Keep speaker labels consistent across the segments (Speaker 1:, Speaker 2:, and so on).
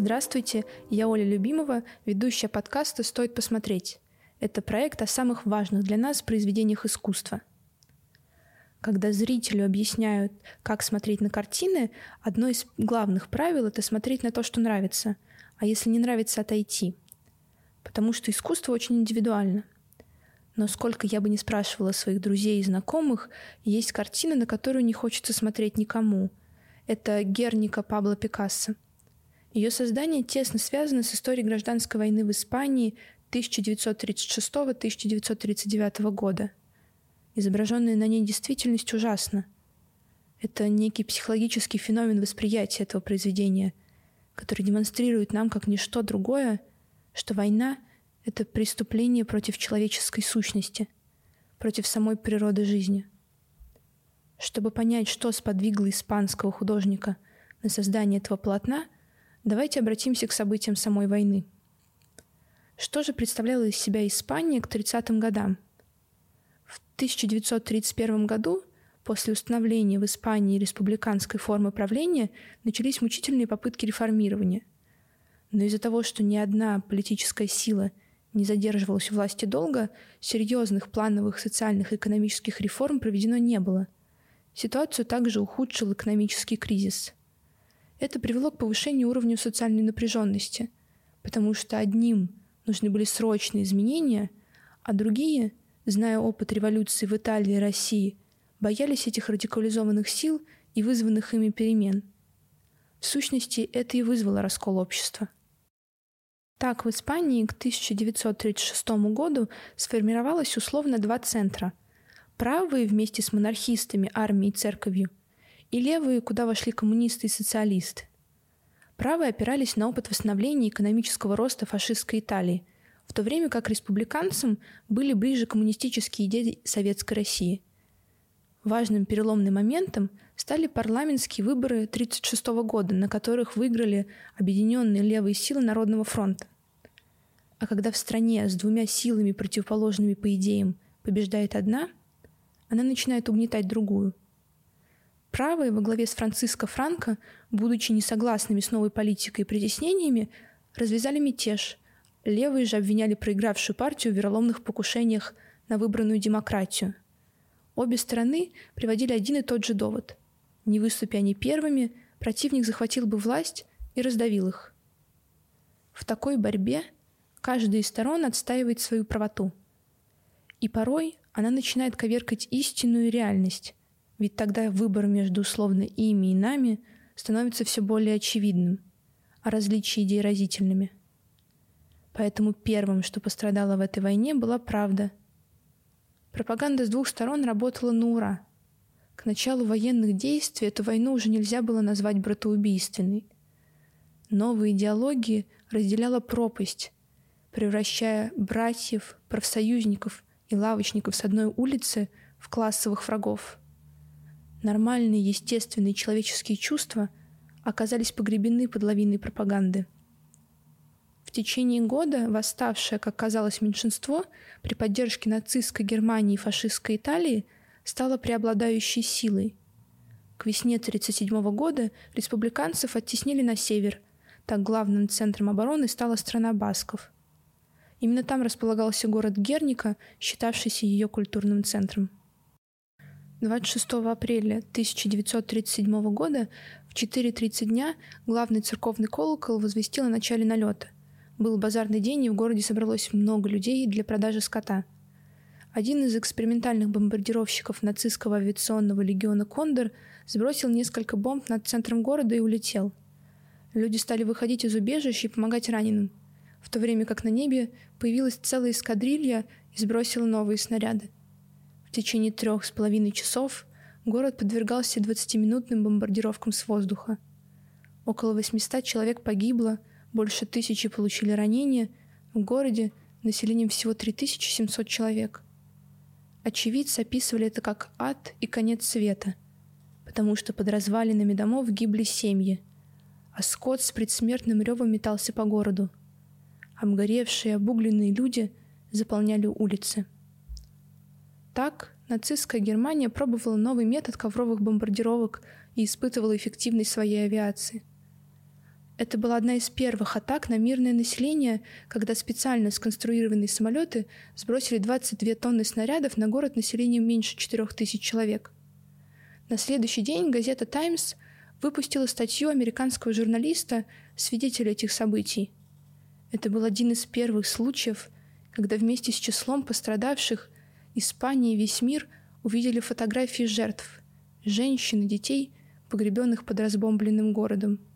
Speaker 1: Здравствуйте, я Оля Любимова, ведущая подкаста «Стоит посмотреть». Это проект о самых важных для нас произведениях искусства. Когда зрителю объясняют, как смотреть на картины, одно из главных правил — это смотреть на то, что нравится, а если не нравится, отойти. Потому что искусство очень индивидуально. Но сколько я бы не спрашивала своих друзей и знакомых, есть картина, на которую не хочется смотреть никому. Это «Герника» Пабло Пикассо — ее создание тесно связано с историей гражданской войны в Испании 1936-1939 года. Изображенная на ней действительность ужасна. Это некий психологический феномен восприятия этого произведения, который демонстрирует нам как ничто другое, что война — это преступление против человеческой сущности, против самой природы жизни. Чтобы понять, что сподвигло испанского художника на создание этого полотна — Давайте обратимся к событиям самой войны. Что же представляла из себя Испания к 30-м годам? В 1931 году, после установления в Испании республиканской формы правления, начались мучительные попытки реформирования. Но из-за того, что ни одна политическая сила не задерживалась у власти долго, серьезных плановых социальных и экономических реформ проведено не было. Ситуацию также ухудшил экономический кризис – это привело к повышению уровня социальной напряженности, потому что одним нужны были срочные изменения, а другие, зная опыт революции в Италии и России, боялись этих радикализованных сил и вызванных ими перемен. В сущности, это и вызвало раскол общества. Так, в Испании к 1936 году сформировалось условно два центра. Правые вместе с монархистами, армией и церковью – и левые, куда вошли коммунисты и социалисты. Правые опирались на опыт восстановления экономического роста фашистской Италии, в то время как республиканцам были ближе коммунистические идеи Советской России. Важным переломным моментом стали парламентские выборы 1936 года, на которых выиграли объединенные левые силы Народного фронта. А когда в стране с двумя силами, противоположными по идеям, побеждает одна, она начинает угнетать другую – Правые во главе с Франциско Франко, будучи несогласными с новой политикой и притеснениями, развязали мятеж. Левые же обвиняли проигравшую партию в вероломных покушениях на выбранную демократию. Обе стороны приводили один и тот же довод. Не выступя они первыми, противник захватил бы власть и раздавил их. В такой борьбе каждая из сторон отстаивает свою правоту. И порой она начинает коверкать истинную реальность, ведь тогда выбор между условно ими и нами становится все более очевидным, а различия идей разительными. Поэтому первым, что пострадало в этой войне, была правда. Пропаганда с двух сторон работала на ура. К началу военных действий эту войну уже нельзя было назвать братоубийственной. Новая идеология разделяла пропасть, превращая братьев, профсоюзников и лавочников с одной улицы в классовых врагов – нормальные, естественные человеческие чувства оказались погребены под лавиной пропаганды. В течение года восставшее, как казалось, меньшинство при поддержке нацистской Германии и фашистской Италии стало преобладающей силой. К весне 1937 года республиканцев оттеснили на север, так главным центром обороны стала страна Басков. Именно там располагался город Герника, считавшийся ее культурным центром. 26 апреля 1937 года в 4.30 дня главный церковный колокол возвестил о начале налета. Был базарный день, и в городе собралось много людей для продажи скота. Один из экспериментальных бомбардировщиков нацистского авиационного легиона «Кондор» сбросил несколько бомб над центром города и улетел. Люди стали выходить из убежищ и помогать раненым, в то время как на небе появилась целая эскадрилья и сбросила новые снаряды. В течение трех с половиной часов город подвергался 20-минутным бомбардировкам с воздуха. Около 800 человек погибло, больше тысячи получили ранения, в городе населением всего 3700 человек. Очевидцы описывали это как ад и конец света, потому что под развалинами домов гибли семьи, а скот с предсмертным ревом метался по городу. Обгоревшие, обугленные люди заполняли улицы. Так, нацистская Германия пробовала новый метод ковровых бомбардировок и испытывала эффективность своей авиации. Это была одна из первых атак на мирное население, когда специально сконструированные самолеты сбросили 22 тонны снарядов на город населением меньше 4000 человек. На следующий день газета «Таймс» выпустила статью американского журналиста, свидетеля этих событий. Это был один из первых случаев, когда вместе с числом пострадавших Испания и весь мир увидели фотографии жертв – женщин и детей, погребенных под разбомбленным городом –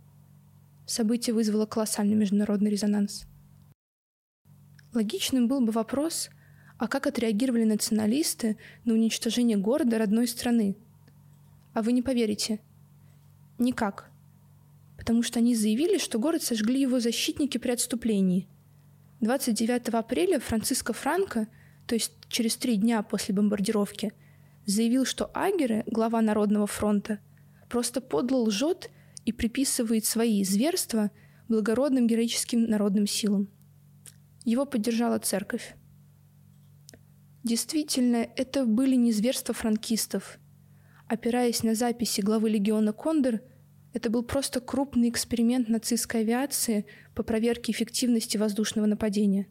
Speaker 1: Событие вызвало колоссальный международный резонанс. Логичным был бы вопрос, а как отреагировали националисты на уничтожение города родной страны? А вы не поверите. Никак. Потому что они заявили, что город сожгли его защитники при отступлении. 29 апреля Франциско Франко, то есть через три дня после бомбардировки, заявил, что Агеры, глава Народного фронта, просто подло лжет и приписывает свои зверства благородным героическим народным силам. Его поддержала церковь. Действительно, это были не зверства франкистов. Опираясь на записи главы легиона Кондор, это был просто крупный эксперимент нацистской авиации по проверке эффективности воздушного нападения.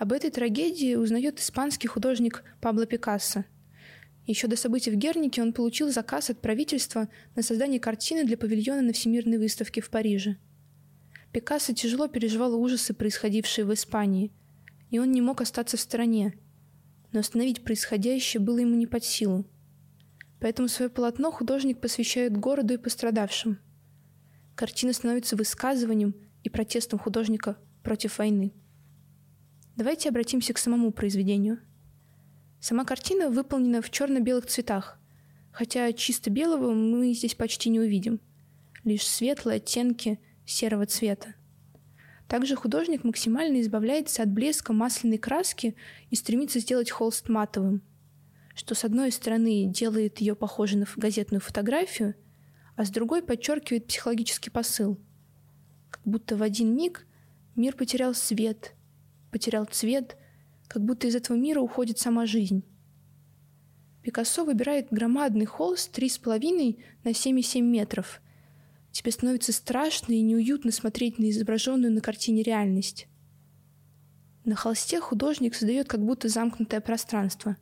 Speaker 1: Об этой трагедии узнает испанский художник Пабло Пикассо – еще до событий в Гернике он получил заказ от правительства на создание картины для павильона на Всемирной выставке в Париже. Пикассо тяжело переживал ужасы, происходившие в Испании, и он не мог остаться в стороне. Но остановить происходящее было ему не под силу. Поэтому свое полотно художник посвящает городу и пострадавшим. Картина становится высказыванием и протестом художника против войны. Давайте обратимся к самому произведению – Сама картина выполнена в черно-белых цветах, хотя чисто белого мы здесь почти не увидим. Лишь светлые оттенки серого цвета. Также художник максимально избавляется от блеска масляной краски и стремится сделать холст матовым, что с одной стороны делает ее похожей на газетную фотографию, а с другой подчеркивает психологический посыл. Как будто в один миг мир потерял свет, потерял цвет, как будто из этого мира уходит сама жизнь. Пикассо выбирает громадный холст 3,5 на 7,7 метров. Тебе становится страшно и неуютно смотреть на изображенную на картине реальность. На холсте художник создает как будто замкнутое пространство.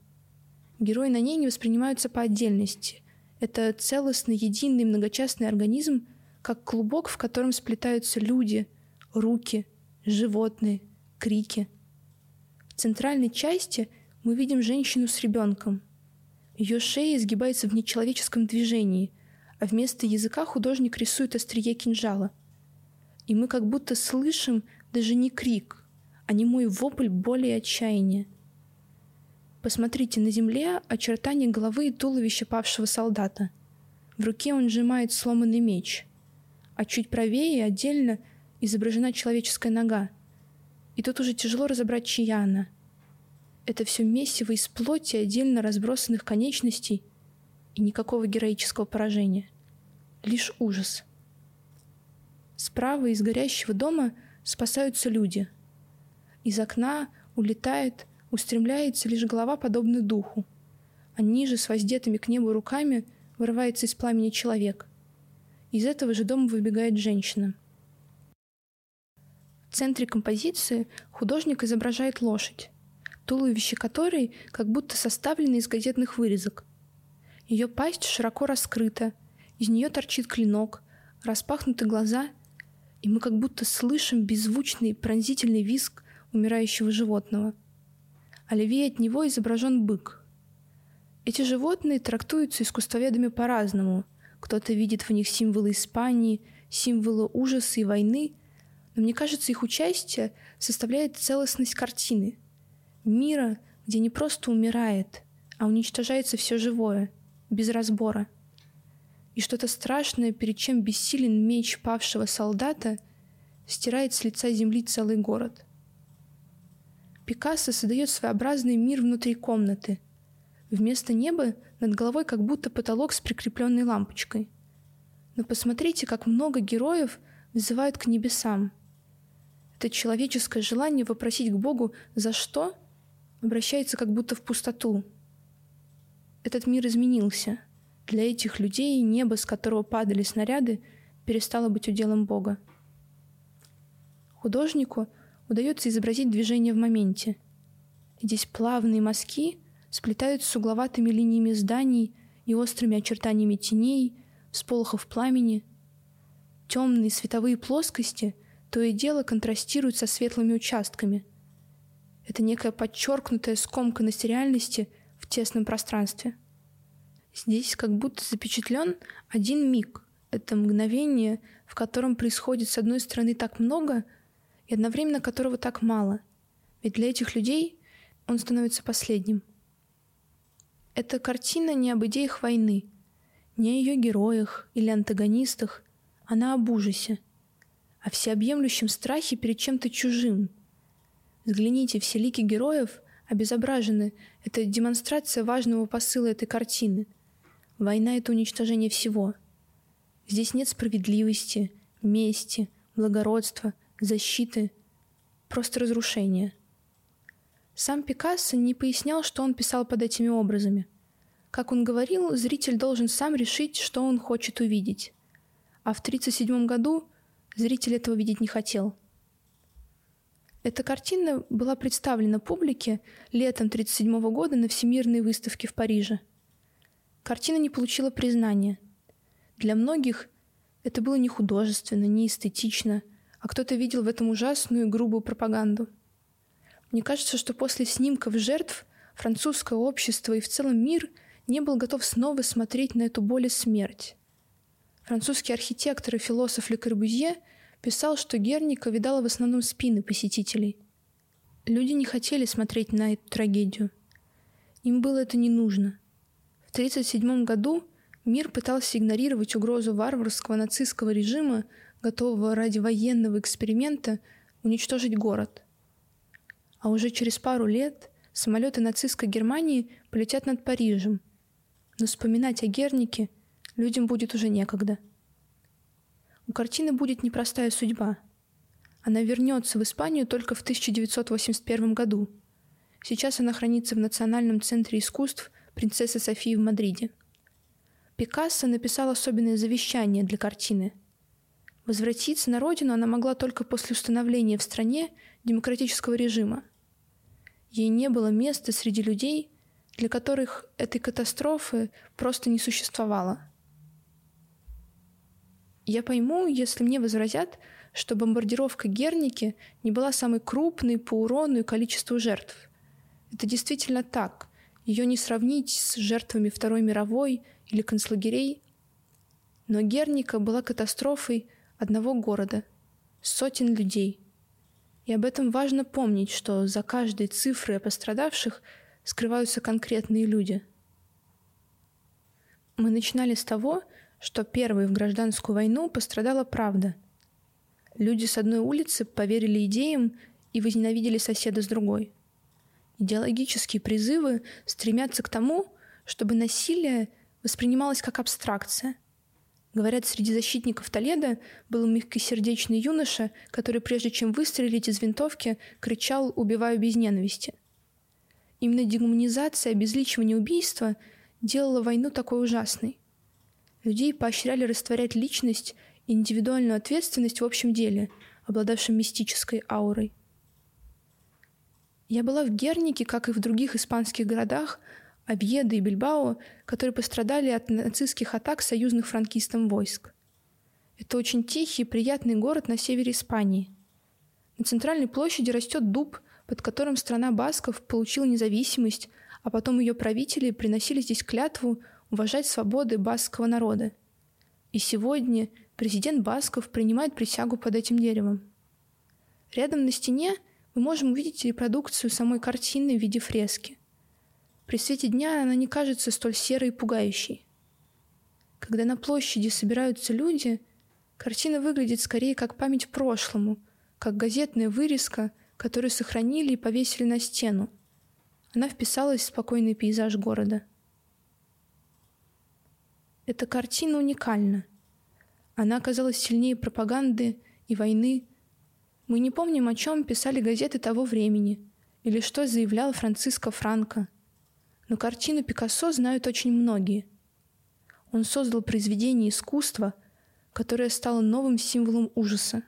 Speaker 1: Герои на ней не воспринимаются по отдельности. Это целостный, единый, многочастный организм, как клубок, в котором сплетаются люди, руки, животные, крики – в центральной части мы видим женщину с ребенком. Ее шея изгибается в нечеловеческом движении, а вместо языка художник рисует острие кинжала. И мы как будто слышим даже не крик, а не мой вопль боли отчаяния. Посмотрите на земле очертания головы и туловища павшего солдата. В руке он сжимает сломанный меч, а чуть правее отдельно изображена человеческая нога, и тут уже тяжело разобрать, чья она. Это все месиво из плоти отдельно разбросанных конечностей и никакого героического поражения. Лишь ужас. Справа из горящего дома спасаются люди. Из окна улетает, устремляется лишь голова, подобная духу. А ниже, с воздетыми к небу руками, вырывается из пламени человек. Из этого же дома выбегает женщина — центре композиции художник изображает лошадь, туловище которой как будто составлено из газетных вырезок. Ее пасть широко раскрыта, из нее торчит клинок, распахнуты глаза, и мы как будто слышим беззвучный пронзительный визг умирающего животного. А левее от него изображен бык. Эти животные трактуются искусствоведами по-разному. Кто-то видит в них символы Испании, символы ужаса и войны – но мне кажется, их участие составляет целостность картины. Мира, где не просто умирает, а уничтожается все живое, без разбора. И что-то страшное, перед чем бессилен меч павшего солдата, стирает с лица земли целый город. Пикассо создает своеобразный мир внутри комнаты. Вместо неба над головой как будто потолок с прикрепленной лампочкой. Но посмотрите, как много героев вызывают к небесам – это человеческое желание вопросить к Богу «за что?» обращается как будто в пустоту. Этот мир изменился. Для этих людей небо, с которого падали снаряды, перестало быть уделом Бога. Художнику удается изобразить движение в моменте. Здесь плавные мазки сплетаются с угловатыми линиями зданий и острыми очертаниями теней, всполохов пламени. Темные световые плоскости то и дело контрастируют со светлыми участками. Это некая подчеркнутая скомканность реальности в тесном пространстве. Здесь как будто запечатлен один миг. Это мгновение, в котором происходит с одной стороны так много, и одновременно которого так мало. Ведь для этих людей он становится последним. Эта картина не об идеях войны, не о ее героях или антагонистах, она об ужасе, о всеобъемлющем страхе перед чем-то чужим. Взгляните, все лики героев обезображены. Это демонстрация важного посыла этой картины. Война — это уничтожение всего. Здесь нет справедливости, мести, благородства, защиты, просто разрушение. Сам Пикассо не пояснял, что он писал под этими образами. Как он говорил, зритель должен сам решить, что он хочет увидеть. А в 1937 году зритель этого видеть не хотел. Эта картина была представлена публике летом 1937 года на Всемирной выставке в Париже. Картина не получила признания. Для многих это было не художественно, не эстетично, а кто-то видел в этом ужасную и грубую пропаганду – мне кажется, что после снимков жертв французское общество и в целом мир не был готов снова смотреть на эту боль и смерть. Французский архитектор и философ Ле Корбюзье писал, что Герника видала в основном спины посетителей. Люди не хотели смотреть на эту трагедию. Им было это не нужно. В 1937 году мир пытался игнорировать угрозу варварского нацистского режима, готового ради военного эксперимента уничтожить город – а уже через пару лет самолеты нацистской Германии полетят над Парижем. Но вспоминать о Гернике людям будет уже некогда. У картины будет непростая судьба. Она вернется в Испанию только в 1981 году. Сейчас она хранится в Национальном центре искусств принцессы Софии в Мадриде. Пикассо написал особенное завещание для картины. Возвратиться на родину она могла только после установления в стране демократического режима. Ей не было места среди людей, для которых этой катастрофы просто не существовало. Я пойму, если мне возразят, что бомбардировка Герники не была самой крупной по урону и количеству жертв. Это действительно так. Ее не сравнить с жертвами Второй мировой или концлагерей. Но Герника была катастрофой одного города, сотен людей – и об этом важно помнить, что за каждой цифрой о пострадавших скрываются конкретные люди. Мы начинали с того, что первой в гражданскую войну пострадала правда. Люди с одной улицы поверили идеям и возненавидели соседа с другой. Идеологические призывы стремятся к тому, чтобы насилие воспринималось как абстракция – Говорят, среди защитников Толеда был мягкосердечный юноша, который прежде чем выстрелить из винтовки, кричал «убиваю без ненависти». Именно дегуманизация, обезличивание убийства делала войну такой ужасной. Людей поощряли растворять личность и индивидуальную ответственность в общем деле, обладавшем мистической аурой. Я была в Гернике, как и в других испанских городах, Обьеда и Бильбао, которые пострадали от нацистских атак союзных франкистам войск. Это очень тихий и приятный город на севере Испании. На центральной площади растет дуб, под которым страна басков получила независимость, а потом ее правители приносили здесь клятву уважать свободы баскского народа. И сегодня президент Басков принимает присягу под этим деревом. Рядом на стене мы можем увидеть репродукцию самой картины в виде фрески. При свете дня она не кажется столь серой и пугающей. Когда на площади собираются люди, картина выглядит скорее как память прошлому, как газетная вырезка, которую сохранили и повесили на стену. Она вписалась в спокойный пейзаж города. Эта картина уникальна. Она оказалась сильнее пропаганды и войны. Мы не помним, о чем писали газеты того времени или что заявлял Франциско Франко – но картину Пикассо знают очень многие. Он создал произведение искусства, которое стало новым символом ужаса.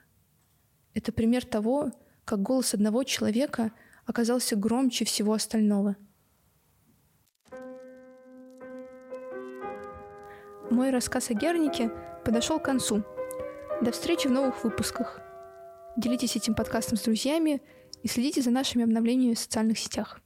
Speaker 1: Это пример того, как голос одного человека оказался громче всего остального. Мой рассказ о Гернике подошел к концу. До встречи в новых выпусках. Делитесь этим подкастом с друзьями и следите за нашими обновлениями в социальных сетях.